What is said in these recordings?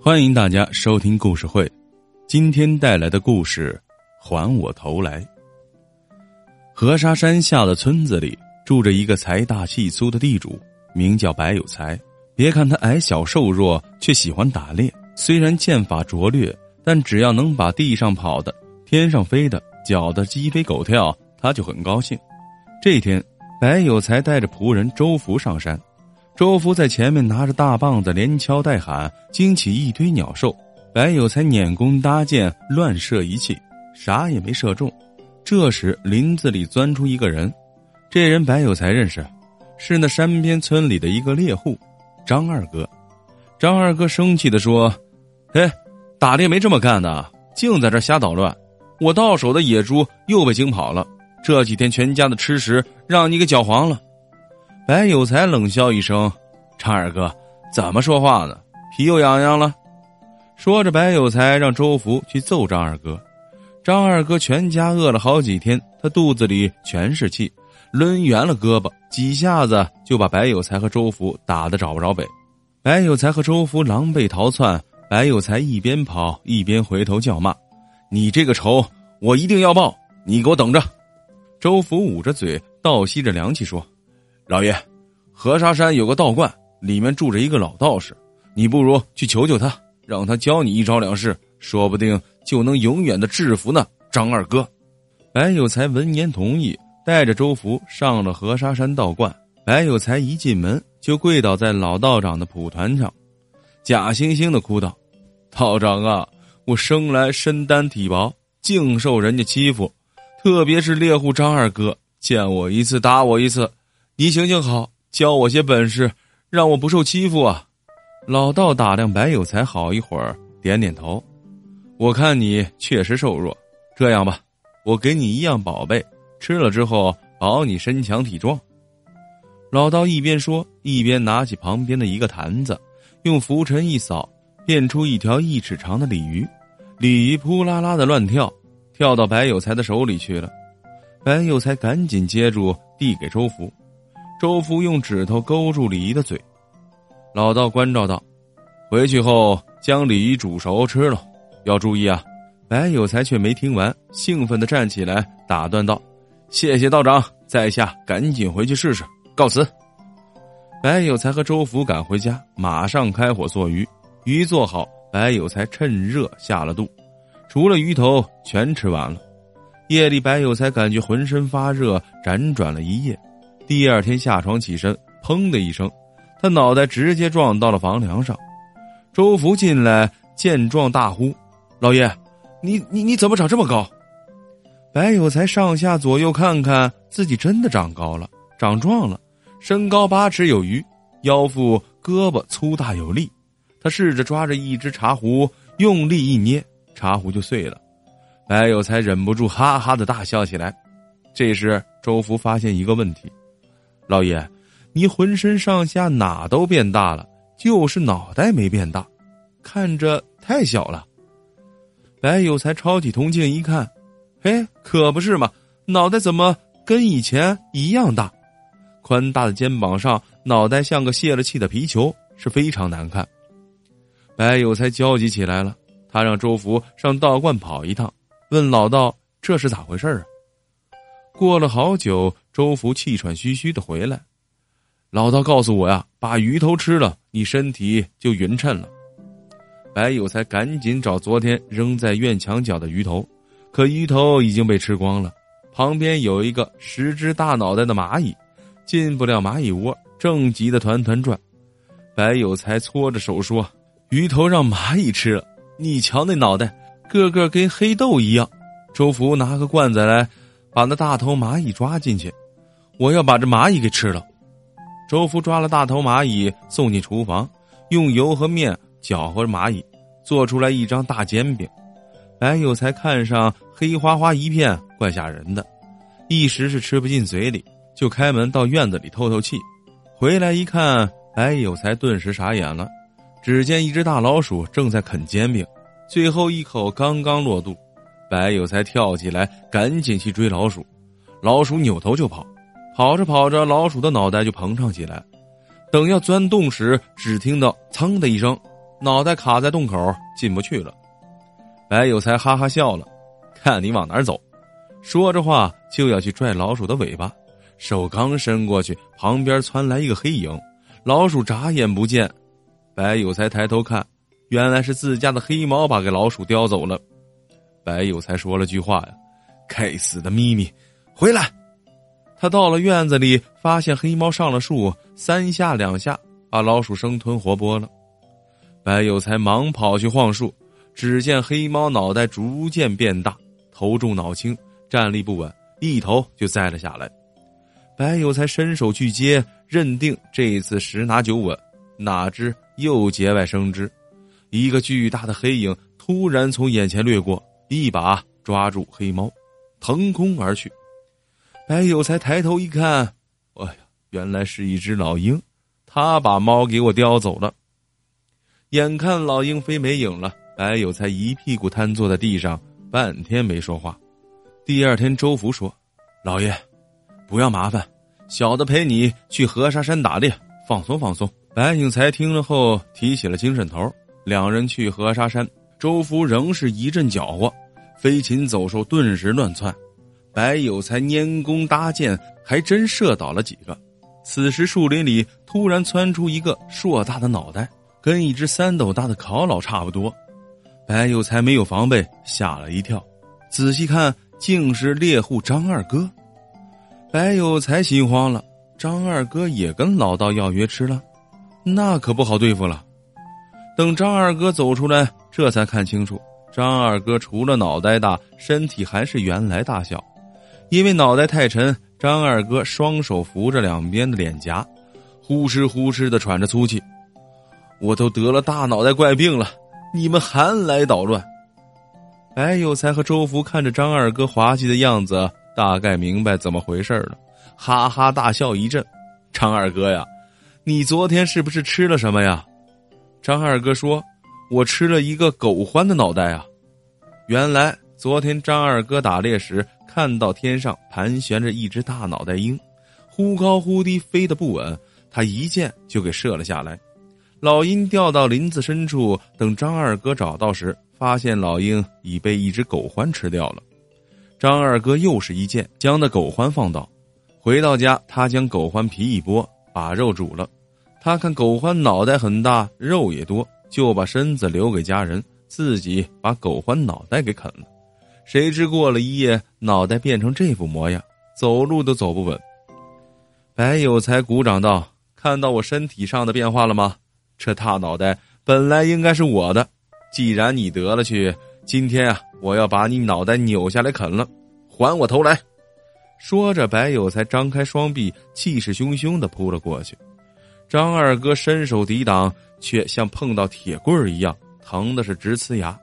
欢迎大家收听故事会，今天带来的故事《还我头来》。河沙山下的村子里住着一个财大气粗的地主，名叫白有才。别看他矮小瘦弱，却喜欢打猎。虽然剑法拙劣，但只要能把地上跑的、天上飞的搅得鸡飞狗跳，他就很高兴。这天，白有才带着仆人周福上山。周福在前面拿着大棒子，连敲带喊，惊起一堆鸟兽。白有才拈弓搭箭，乱射一气，啥也没射中。这时林子里钻出一个人，这人白有才认识，是那山边村里的一个猎户，张二哥。张二哥生气的说：“嘿，打猎没这么干的，净在这瞎捣乱！我到手的野猪又被惊跑了，这几天全家的吃食让你给搅黄了。”白有才冷笑一声：“张二哥，怎么说话呢？皮又痒痒了。”说着，白有才让周福去揍张二哥。张二哥全家饿了好几天，他肚子里全是气，抡圆了胳膊，几下子就把白有才和周福打得找不着北。白有才和周福狼狈逃窜，白有才一边跑一边回头叫骂：“你这个仇，我一定要报！你给我等着！”周福捂着嘴，倒吸着凉气说。老爷，河沙山有个道观，里面住着一个老道士，你不如去求求他，让他教你一招两式，说不定就能永远的制服那张二哥。白有才闻言同意，带着周福上了河沙山道观。白有才一进门就跪倒在老道长的蒲团上，假惺惺的哭道：“道长啊，我生来身单体薄，净受人家欺负，特别是猎户张二哥，见我一次打我一次。”你行行好，教我些本事，让我不受欺负啊！老道打量白有才好一会儿，点点头。我看你确实瘦弱，这样吧，我给你一样宝贝，吃了之后保你身强体壮。老道一边说，一边拿起旁边的一个坛子，用拂尘一扫，变出一条一尺长的鲤鱼。鲤鱼扑啦啦的乱跳，跳到白有才的手里去了。白有才赶紧接住，递给周福。周福用指头勾住鲤鱼的嘴，老道关照道：“回去后将鲤鱼煮熟吃了，要注意啊！”白有才却没听完，兴奋的站起来打断道：“谢谢道长，在下赶紧回去试试，告辞。”白有才和周福赶回家，马上开火做鱼。鱼做好，白有才趁热下了肚，除了鱼头全吃完了。夜里，白有才感觉浑身发热，辗转了一夜。第二天下床起身，砰的一声，他脑袋直接撞到了房梁上。周福进来见状大呼：“老爷，你你你怎么长这么高？”白有才上下左右看看，自己真的长高了，长壮了，身高八尺有余，腰腹胳膊粗大有力。他试着抓着一只茶壶，用力一捏，茶壶就碎了。白有才忍不住哈哈的大笑起来。这时，周福发现一个问题。老爷，你浑身上下哪都变大了，就是脑袋没变大，看着太小了。白有才抄起铜镜一看，嘿，可不是嘛，脑袋怎么跟以前一样大？宽大的肩膀上，脑袋像个泄了气的皮球，是非常难看。白有才焦急起来了，他让周福上道观跑一趟，问老道这是咋回事啊？过了好久，周福气喘吁吁的回来。老道告诉我呀，把鱼头吃了，你身体就匀称了。白有才赶紧找昨天扔在院墙角的鱼头，可鱼头已经被吃光了。旁边有一个十只大脑袋的蚂蚁，进不了蚂蚁窝，正急得团团转。白有才搓着手说：“鱼头让蚂蚁吃了，你瞧那脑袋，个个跟黑豆一样。”周福拿个罐子来。把那大头蚂蚁抓进去，我要把这蚂蚁给吃了。周福抓了大头蚂蚁送进厨房，用油和面搅和蚂蚁，做出来一张大煎饼。白有才看上黑花花一片，怪吓人的，一时是吃不进嘴里，就开门到院子里透透气。回来一看，白有才顿时傻眼了，只见一只大老鼠正在啃煎饼，最后一口刚刚落肚。白有才跳起来，赶紧去追老鼠，老鼠扭头就跑，跑着跑着，老鼠的脑袋就膨胀起来。等要钻洞时，只听到“噌”的一声，脑袋卡在洞口进不去了。白有才哈哈笑了，看你往哪儿走！说着话就要去拽老鼠的尾巴，手刚伸过去，旁边窜来一个黑影，老鼠眨眼不见。白有才抬头看，原来是自家的黑猫把给老鼠叼走了。白有才说了句话呀：“该死的咪咪，回来！”他到了院子里，发现黑猫上了树，三下两下把老鼠生吞活剥了。白有才忙跑去晃树，只见黑猫脑袋逐渐变大，头重脑轻，站立不稳，一头就栽了下来。白有才伸手去接，认定这次十拿九稳，哪知又节外生枝，一个巨大的黑影突然从眼前掠过，一把抓住黑猫，腾空而去。白有才抬头一看，哎呀，原来是一只老鹰，他把猫给我叼走了。眼看老鹰飞没影了，白有才一屁股瘫坐在地上，半天没说话。第二天，周福说：“老爷，不要麻烦，小的陪你去河沙山打猎，放松放松。”白有才听了后提起了精神头，两人去河沙山。周福仍是一阵搅和，飞禽走兽顿时乱窜。白有才拈弓搭箭，还真射倒了几个。此时树林里突然窜出一个硕大的脑袋，跟一只三斗大的烤老差不多。白有才没有防备，吓了一跳，仔细看竟是猎户张二哥。白有才心慌了，张二哥也跟老道要约吃了，那可不好对付了。等张二哥走出来，这才看清楚，张二哥除了脑袋大，身体还是原来大小。因为脑袋太沉，张二哥双手扶着两边的脸颊，呼哧呼哧的喘着粗气。我都得了大脑袋怪病了，你们还来捣乱？白有才和周福看着张二哥滑稽的样子，大概明白怎么回事了，哈哈大笑一阵。张二哥呀，你昨天是不是吃了什么呀？张二哥说：“我吃了一个狗獾的脑袋啊。”原来昨天张二哥打猎时。看到天上盘旋着一只大脑袋鹰，忽高忽低，飞得不稳。他一箭就给射了下来。老鹰掉到林子深处，等张二哥找到时，发现老鹰已被一只狗獾吃掉了。张二哥又是一箭将那狗獾放倒。回到家，他将狗獾皮一剥，把肉煮了。他看狗獾脑袋很大，肉也多，就把身子留给家人，自己把狗獾脑袋给啃了。谁知过了一夜，脑袋变成这副模样，走路都走不稳。白有才鼓掌道：“看到我身体上的变化了吗？这大脑袋本来应该是我的，既然你得了去，今天啊，我要把你脑袋扭下来啃了，还我头来！”说着，白有才张开双臂，气势汹汹的扑了过去。张二哥伸手抵挡，却像碰到铁棍儿一样，疼的是直呲牙。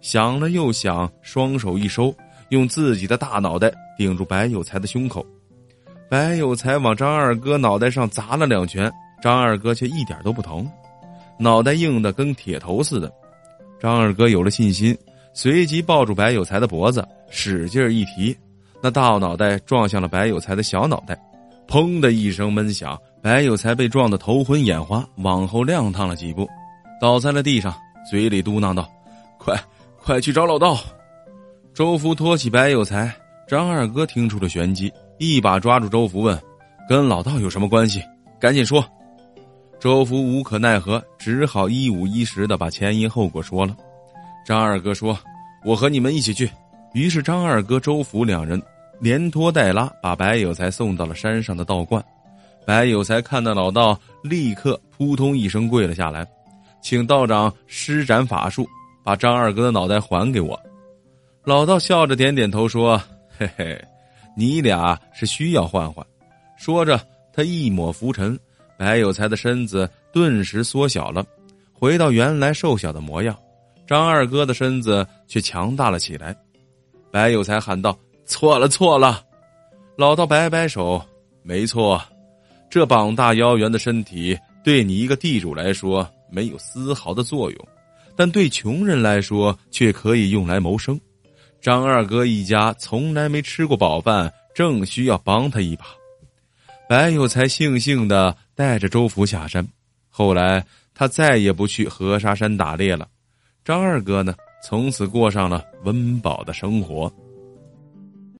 想了又想，双手一收，用自己的大脑袋顶住白有才的胸口。白有才往张二哥脑袋上砸了两拳，张二哥却一点都不疼，脑袋硬的跟铁头似的。张二哥有了信心，随即抱住白有才的脖子，使劲一提，那大脑袋撞向了白有才的小脑袋，砰的一声闷响，白有才被撞得头昏眼花，往后踉跄了几步，倒在了地上，嘴里嘟囔道：“快！”快去找老道！周福托起白有才，张二哥听出了玄机，一把抓住周福问：“跟老道有什么关系？赶紧说！”周福无可奈何，只好一五一十的把前因后果说了。张二哥说：“我和你们一起去。”于是张二哥、周福两人连拖带拉，把白有才送到了山上的道观。白有才看到老道，立刻扑通一声跪了下来，请道长施展法术。把张二哥的脑袋还给我，老道笑着点点头说：“嘿嘿，你俩是需要换换。”说着，他一抹浮尘，白有才的身子顿时缩小了，回到原来瘦小的模样。张二哥的身子却强大了起来。白有才喊道：“错了，错了！”老道摆摆手：“没错，这膀大腰圆的身体对你一个地主来说没有丝毫的作用。”但对穷人来说却可以用来谋生。张二哥一家从来没吃过饱饭，正需要帮他一把。白有才悻悻的带着周福下山。后来他再也不去河沙山打猎了。张二哥呢，从此过上了温饱的生活。